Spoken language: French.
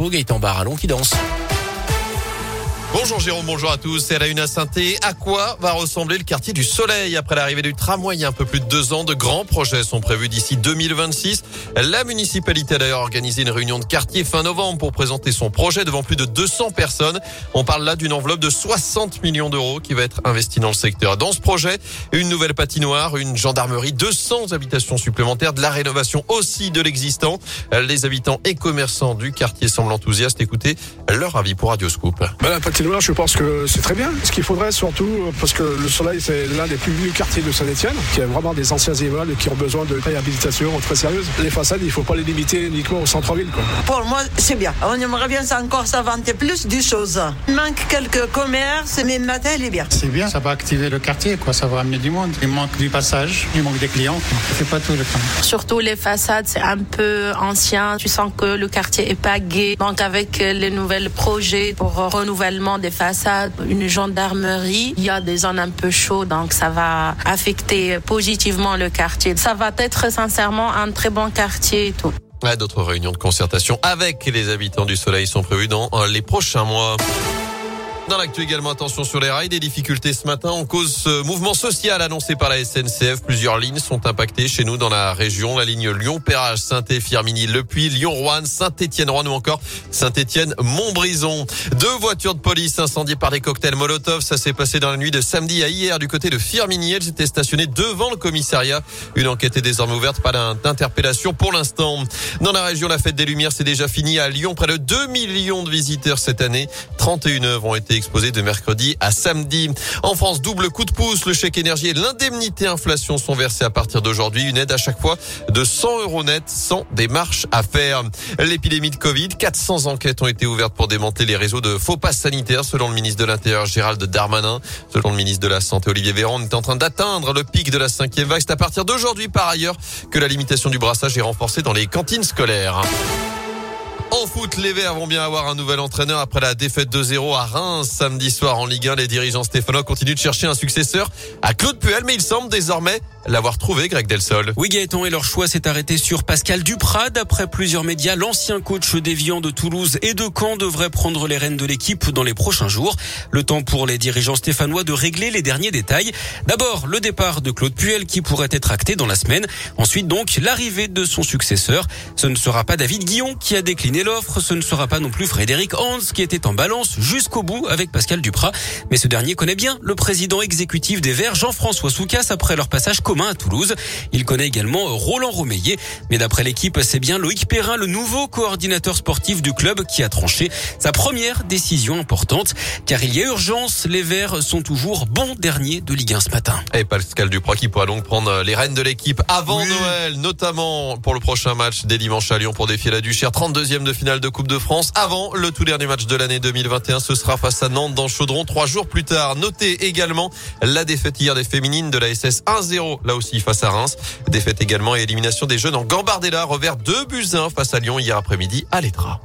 infos, Gaëtan Barallon qui danse. Bonjour Jérôme, bonjour à tous. C'est la une à Sainté. À quoi va ressembler le quartier du Soleil après l'arrivée du tramway un peu plus de deux ans? De grands projets sont prévus d'ici 2026. La municipalité a d'ailleurs organisé une réunion de quartier fin novembre pour présenter son projet devant plus de 200 personnes. On parle là d'une enveloppe de 60 millions d'euros qui va être investie dans le secteur. Dans ce projet, une nouvelle patinoire, une gendarmerie, 200 habitations supplémentaires, de la rénovation aussi de l'existant. Les habitants et commerçants du quartier semblent enthousiastes. Écoutez leur avis pour Radioscoop. Je pense que c'est très bien. Ce qu'il faudrait surtout, parce que le Soleil, c'est l'un des plus vieux quartiers de Saint-Etienne, qui a vraiment des anciens immeubles qui ont besoin de réhabilitation très sérieuse. Les façades, il ne faut pas les limiter uniquement au centre-ville. Pour moi, c'est bien. On aimerait bien encore s'inventer plus de choses. Il manque quelques commerces, mais le matin, il est bien. C'est bien, ça va activer le quartier, quoi. ça va amener du monde. Il manque du passage, il manque des clients. C'est pas tout le temps. Surtout les façades, c'est un peu ancien. Tu sens que le quartier est pas gai. Donc avec les nouveaux projets pour renouvellement des façades, une gendarmerie. Il y a des zones un peu chaudes, donc ça va affecter positivement le quartier. Ça va être sincèrement un très bon quartier et tout. D'autres réunions de concertation avec les habitants du Soleil sont prévues dans les prochains mois. Dans l'actu également, attention sur les rails, des difficultés ce matin en cause ce mouvement social annoncé par la SNCF. Plusieurs lignes sont impactées chez nous dans la région. La ligne Lyon-Perrage, Saint-Firminy, Le Puy, Lyon-Rouen, Saint-Étienne-Rouen ou encore Saint-Étienne-Montbrison. Deux voitures de police incendiées par des cocktails Molotov. Ça s'est passé dans la nuit de samedi à hier du côté de Firminy. Elles étaient stationnées devant le commissariat. Une enquête est désormais ouverte. Pas d'interpellation pour l'instant. Dans la région, la fête des Lumières, c'est déjà fini à Lyon. Près de 2 millions de visiteurs cette année. 31 œuvres ont été exposé de mercredi à samedi. En France, double coup de pouce, le chèque énergie et l'indemnité inflation sont versés à partir d'aujourd'hui. Une aide à chaque fois de 100 euros net sans démarche à faire. L'épidémie de Covid, 400 enquêtes ont été ouvertes pour démanteler les réseaux de faux passes sanitaires selon le ministre de l'Intérieur Gérald Darmanin. Selon le ministre de la Santé Olivier Véran, on est en train d'atteindre le pic de la cinquième vague. C'est à partir d'aujourd'hui par ailleurs que la limitation du brassage est renforcée dans les cantines scolaires. En foot, les Verts vont bien avoir un nouvel entraîneur après la défaite 2-0 à Reims samedi soir en Ligue 1. Les dirigeants stéphanois continuent de chercher un successeur à Claude Puel, mais il semble désormais l'avoir trouvé, Greg Delsol. Oui, Gaëtan, et leur choix s'est arrêté sur Pascal Duprat. D'après plusieurs médias, l'ancien coach déviant de Toulouse et de Caen devrait prendre les rênes de l'équipe dans les prochains jours. Le temps pour les dirigeants stéphanois de régler les derniers détails. D'abord, le départ de Claude Puel qui pourrait être acté dans la semaine. Ensuite, donc, l'arrivée de son successeur. Ce ne sera pas David Guillon qui a décliné l'offre. Ce ne sera pas non plus Frédéric Hans qui était en balance jusqu'au bout avec Pascal Duprat. Mais ce dernier connaît bien le président exécutif des Verts, Jean-François Soucas, après leur passage commun à Toulouse. Il connaît également Roland Romeillet. Mais d'après l'équipe, c'est bien Loïc Perrin, le nouveau coordinateur sportif du club, qui a tranché sa première décision importante. Car il y a urgence, les Verts sont toujours bons derniers de Ligue 1 ce matin. Et Pascal Duprat qui pourra donc prendre les rênes de l'équipe avant Noël, notamment pour le prochain match des dimanches à Lyon pour défier la Duchère, 32e de finale de Coupe de France. Avant le tout dernier match de l'année 2021, ce sera face à Nantes dans Chaudron, trois jours plus tard. Notez également la défaite hier des féminines de la SS 1-0, là aussi face à Reims. Défaite également et élimination des jeunes en Gambardella, revers 2 buts 1 face à Lyon hier après-midi à l'Etra.